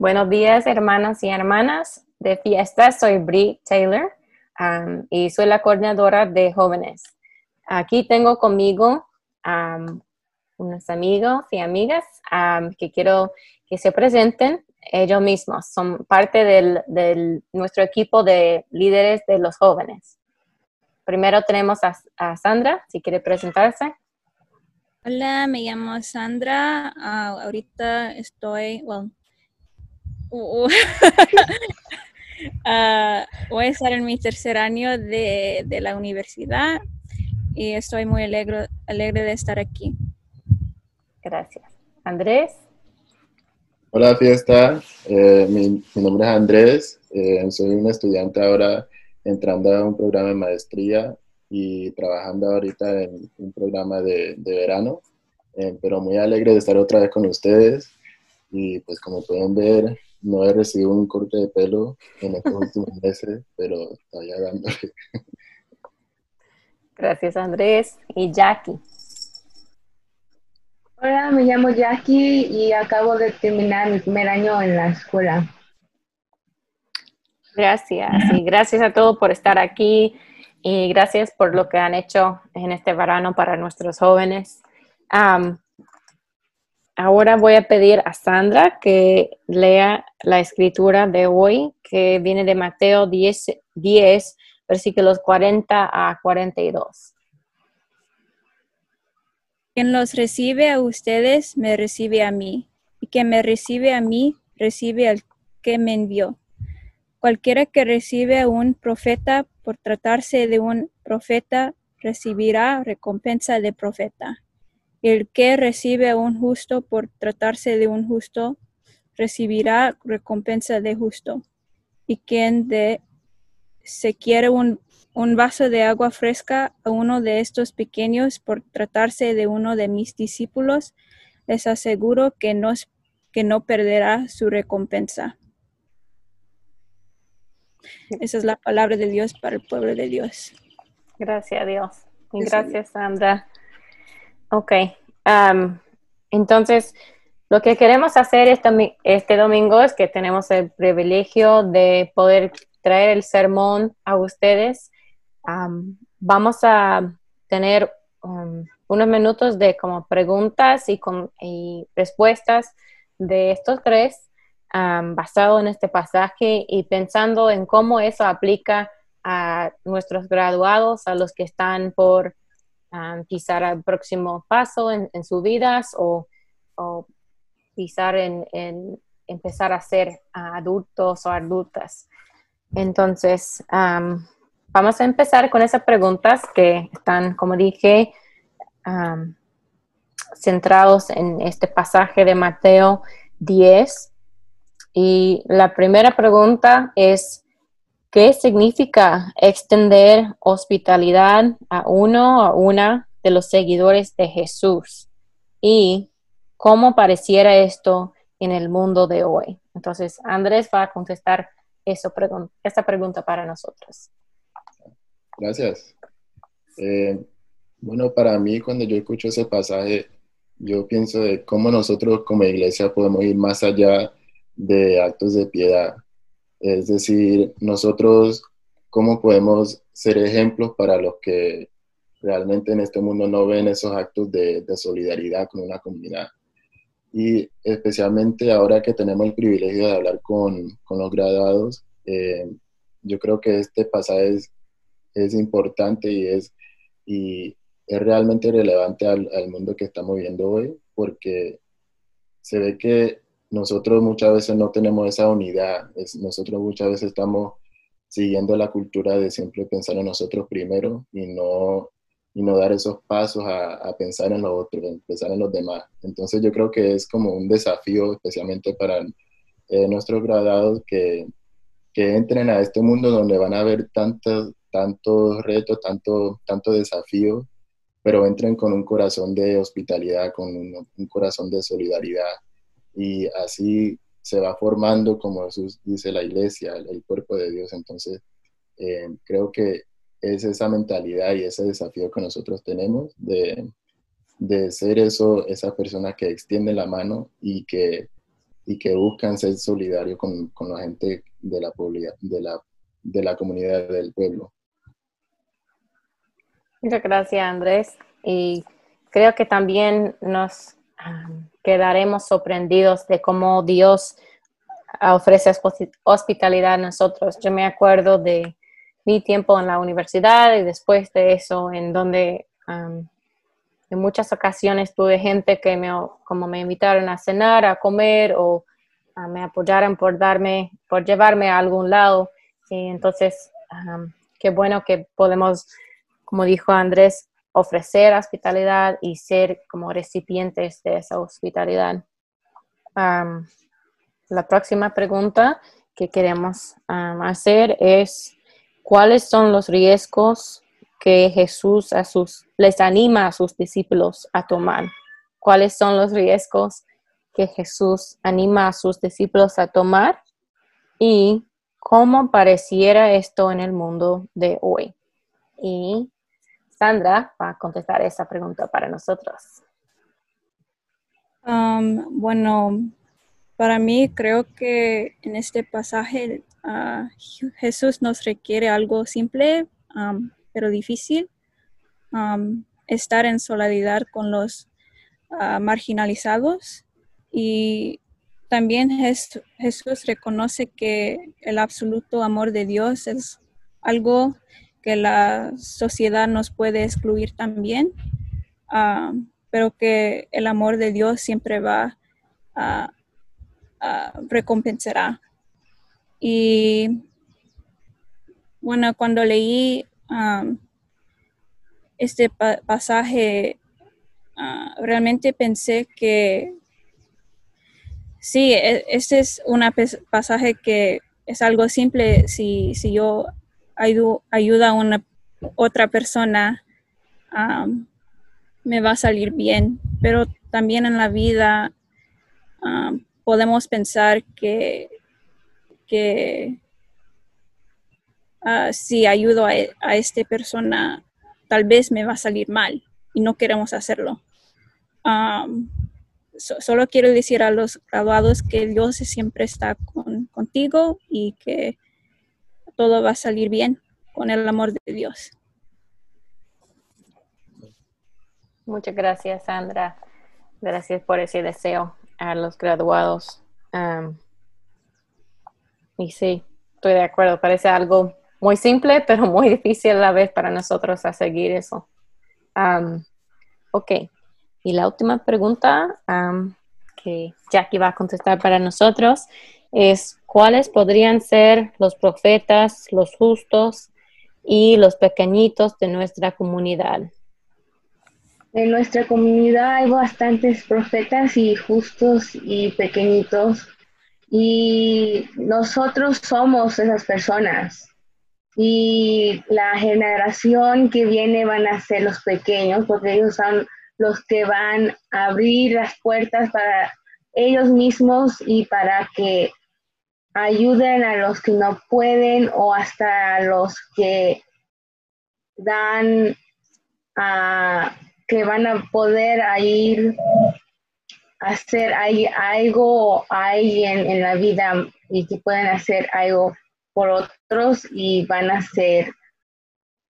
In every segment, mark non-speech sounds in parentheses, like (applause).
Buenos días, hermanas y hermanas de fiesta. Soy Brie Taylor um, y soy la coordinadora de jóvenes. Aquí tengo conmigo um, unos amigos y amigas um, que quiero que se presenten ellos mismos. Son parte de nuestro equipo de líderes de los jóvenes. Primero tenemos a, Sandra, si quiere presentarse. Hola, me llamo Sandra. Ah, ahorita estoy, well, uh, (laughs) uh, voy a estar en mi tercer año de, la universidad y estoy muy alegre, alegre de estar aquí. Gracias. Andrés. Hola, fiesta. Eh, mi, nombre es Andrés. Eh, soy un estudiante ahora entrando a un programa de maestría y trabajando ahorita en un programa de, verano, eh, pero muy alegre de estar otra vez con ustedes y pues como pueden ver, no he recibido un corte de pelo en estos últimos (laughs) meses, pero todavía dándole. Gracias Andrés y Jackie. Hola, me llamo Jackie y acabo de terminar mi primer año en la escuela. Gracias y gracias a todos por estar aquí y gracias por lo que han hecho en este verano para nuestros jóvenes. Ahora voy a pedir a Sandra que lea la escritura de hoy, que viene de Mateo 10, 10 versículos 40 a 42. Quien los recibe a ustedes, me recibe a mí, y quien me recibe a mí, recibe al que me envió. Cualquiera que recibe a un profeta por tratarse de un profeta recibirá recompensa de profeta. El que recibe a un justo por tratarse de un justo recibirá recompensa de justo. Y quien de se quiere un, un vaso de agua fresca a uno de estos pequeños por tratarse de uno de mis discípulos, les aseguro que no, que no perderá su recompensa. Esa es la palabra de Dios para el pueblo de Dios. Gracias a Dios. Y gracias, Sandra. Ok. Um, entonces, lo que queremos hacer este, este domingo es que tenemos el privilegio de poder traer el sermón a ustedes. Um, vamos a tener um, unos minutos de como preguntas y, y respuestas de estos tres basado en este pasaje y pensando en cómo eso aplica a nuestros graduados, a los que están por pisar el próximo paso en, sus vidas o, pisar en, empezar a ser adultos o adultas. Entonces, vamos a empezar con esas preguntas que están, como dije, centrados en este pasaje de Mateo 10, y la primera pregunta es, ¿qué significa extender hospitalidad a uno o una de los seguidores de Jesús? ¿Y cómo pareciera esto en el mundo de hoy? Entonces, Andrés va a contestar eso, esta pregunta para nosotros. Gracias. Eh, bueno, para mí cuando yo escucho ese pasaje, yo pienso de cómo nosotros como iglesia podemos ir más allá de actos de piedad. Es decir, nosotros, ¿cómo podemos ser ejemplos para los que realmente en este mundo no ven esos actos de, solidaridad con una comunidad? Y especialmente ahora que tenemos el privilegio de hablar con, los graduados, eh, yo creo que este pasaje es, importante y es, realmente relevante al, mundo que estamos viendo hoy, porque se ve que nosotros muchas veces no tenemos esa unidad, nosotros muchas veces estamos siguiendo la cultura de siempre pensar en nosotros primero y no, y no dar esos pasos a, pensar en los otros, pensar en los demás. Entonces yo creo que es como un desafío especialmente para eh, nuestros graduados que, que, entren a este mundo donde van a haber tantos, tantos retos, tantos tanto desafíos, pero entren con un corazón de hospitalidad, con un corazón de solidaridad y así se va formando, como Jesús dice, la iglesia, el, cuerpo de Dios. Entonces, eh, creo que es esa mentalidad y ese desafío que nosotros tenemos de, de ser eso, esa persona que extiende la mano y que y que buscan ser solidarios con, con la gente de la, de, la, de la comunidad del pueblo. Muchas gracias, Andrés. Y creo que también nos quedaremos sorprendidos de cómo Dios ofrece hospitalidad a nosotros. Yo me acuerdo de mi tiempo en la universidad y después de eso, en donde en muchas ocasiones tuve gente que me, como me invitaron a cenar, a comer o me apoyaron por darme, por llevarme a algún lado. Y entonces, qué bueno que podemos, como dijo Andrés, ofrecer hospitalidad y ser como recipientes de esa hospitalidad. la próxima pregunta que queremos hacer es, ¿cuáles son los riesgos que Jesús a sus, les anima a sus discípulos a tomar? ¿Cuáles son los riesgos que Jesús anima a sus discípulos a tomar? ¿Y cómo pareciera esto en el mundo de hoy? Y Sandra va a contestar esa pregunta para nosotros. Bueno, para mí creo que en este pasaje uh, Jesús nos requiere algo simple, pero difícil. Estar en solidaridad con los uh, marginalizados y también Jesús reconoce que el absoluto amor de Dios es algo que la sociedad nos puede excluir también, ah, pero que el amor de Dios siempre va a, recompensará. Y bueno, cuando leí ah, este pasaje, ah, realmente pensé que sí, e, este es un pasaje que es algo simple si, si yo ayuda a una otra persona, me va a salir bien. Pero también en la vida podemos pensar que, que ah, si ayudo a, a esta persona, tal vez me va a salir mal y no queremos hacerlo. solo quiero decir a los graduados que Dios siempre está contigo y que todo va a salir bien con el amor de Dios. Muchas gracias, Sandra. Gracias por ese deseo a los graduados. y sí, estoy de acuerdo. Parece algo muy simple, pero muy difícil a la vez para nosotros a seguir eso. ok. Y la última pregunta que Jackie va a contestar para nosotros es cuáles podrían ser los profetas, los justos y los pequeñitos de nuestra comunidad. En nuestra comunidad hay bastantes profetas y justos y pequeñitos y nosotros somos esas personas y la generación que viene van a ser los pequeños porque ellos son los que van a abrir las puertas para ellos mismos y para que ayuden a los que no pueden o hasta a los que dan a que van a poder ir a hacer algo a alguien en la vida y que pueden hacer algo por otros y van a ser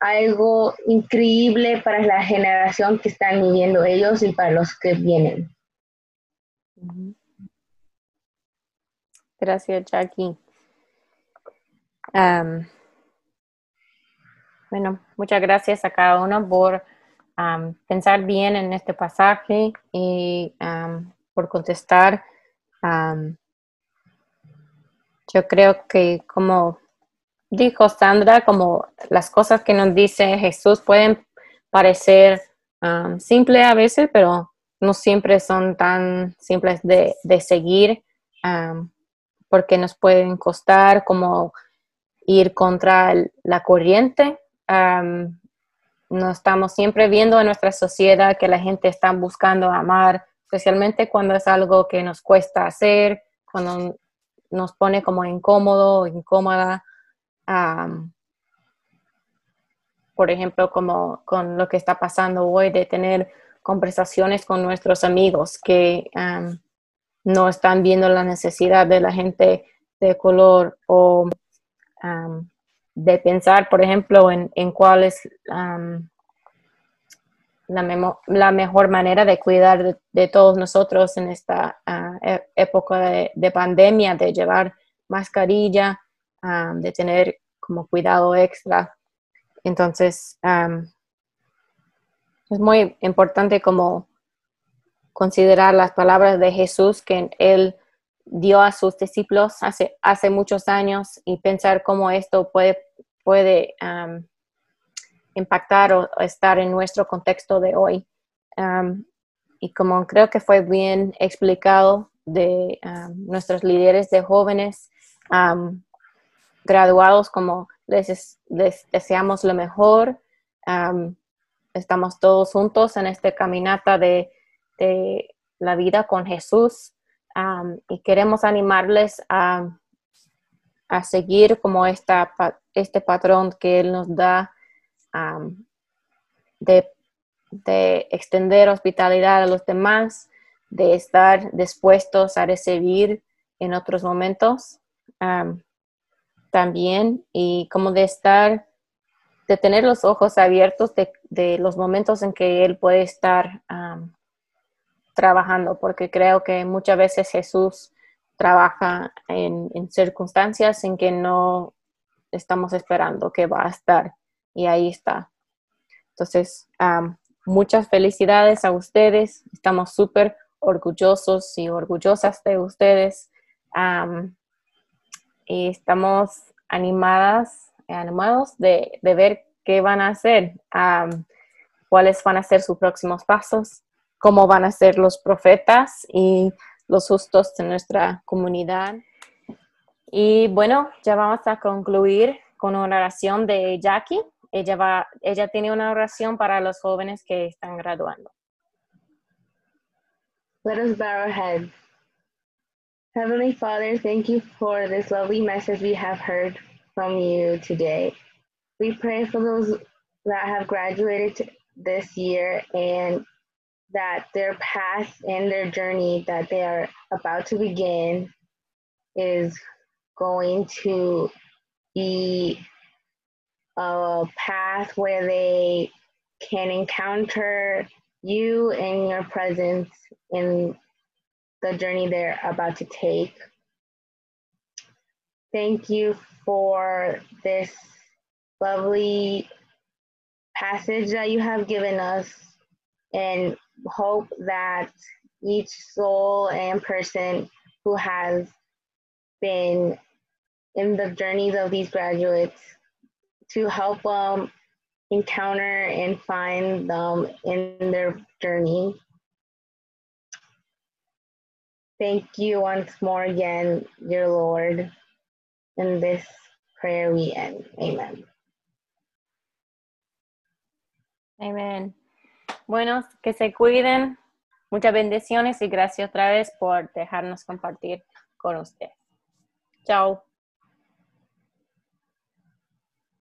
algo increíble para la generación que están viviendo ellos y para los que vienen. Gracias, Jackie. bueno, muchas gracias a cada uno por pensar bien en este pasaje y por contestar. yo creo que como dijo Sandra, como las cosas que nos dice Jesús pueden parecer simples a veces, pero no siempre son tan simples de, seguir porque nos pueden costar como ir contra la corriente. no estamos siempre viendo en nuestra sociedad que la gente está buscando amar, especialmente cuando es algo que nos cuesta hacer, cuando nos pone como incómodo o incómoda. por ejemplo, como con lo que está pasando hoy de tener conversaciones con nuestros amigos que no están viendo la necesidad de la gente de color o de pensar, por ejemplo, en, cuál es la, mejor manera de cuidar de, todos nosotros en esta e, época de, pandemia, de llevar mascarilla, de tener como cuidado extra. Entonces, es muy importante como considerar las palabras de Jesús que él dio a sus discípulos hace, hace muchos años y pensar cómo esto puede, puede impactar o, estar en nuestro contexto de hoy. y como creo que fue bien explicado de nuestros líderes de jóvenes graduados, como les, deseamos lo mejor. estamos todos juntos en esta caminata de, de la vida con Jesús y queremos animarles a, a, seguir como esta, este patrón que Él nos da de, de, extender hospitalidad a los demás, de estar dispuestos a recibir en otros momentos también y como de estar, de tener los ojos abiertos de, de los momentos en que Él puede estar trabajando, porque creo que muchas veces Jesús trabaja en, circunstancias en que no estamos esperando que va a estar y ahí está. Entonces, muchas felicidades a ustedes. Estamos súper orgullosos y orgullosas de ustedes. y estamos animadas, animados de, ver qué van a hacer, cuáles van a ser sus próximos pasos cómo van a ser los profetas y los justos de nuestra comunidad. Y bueno, ya vamos a concluir con una oración de Jackie. Ella, va, ella tiene una oración para los jóvenes que están graduando. Let us bow our heads. Heavenly Father, thank you for this lovely message we have heard from you today. We pray for those that have graduated this year and that their path and their journey that they are about to begin is going to be a path where they can encounter you and your presence in the journey they're about to take. Thank you for this lovely passage that you have given us and hope that each soul and person who has been in the journeys of these graduates to help them encounter and find them in their journey. Thank you once more again, dear Lord. In this prayer we end. Amen. Amen. Bueno, que se cuiden. Muchas bendiciones y gracias otra vez por dejarnos compartir con usted. Chao.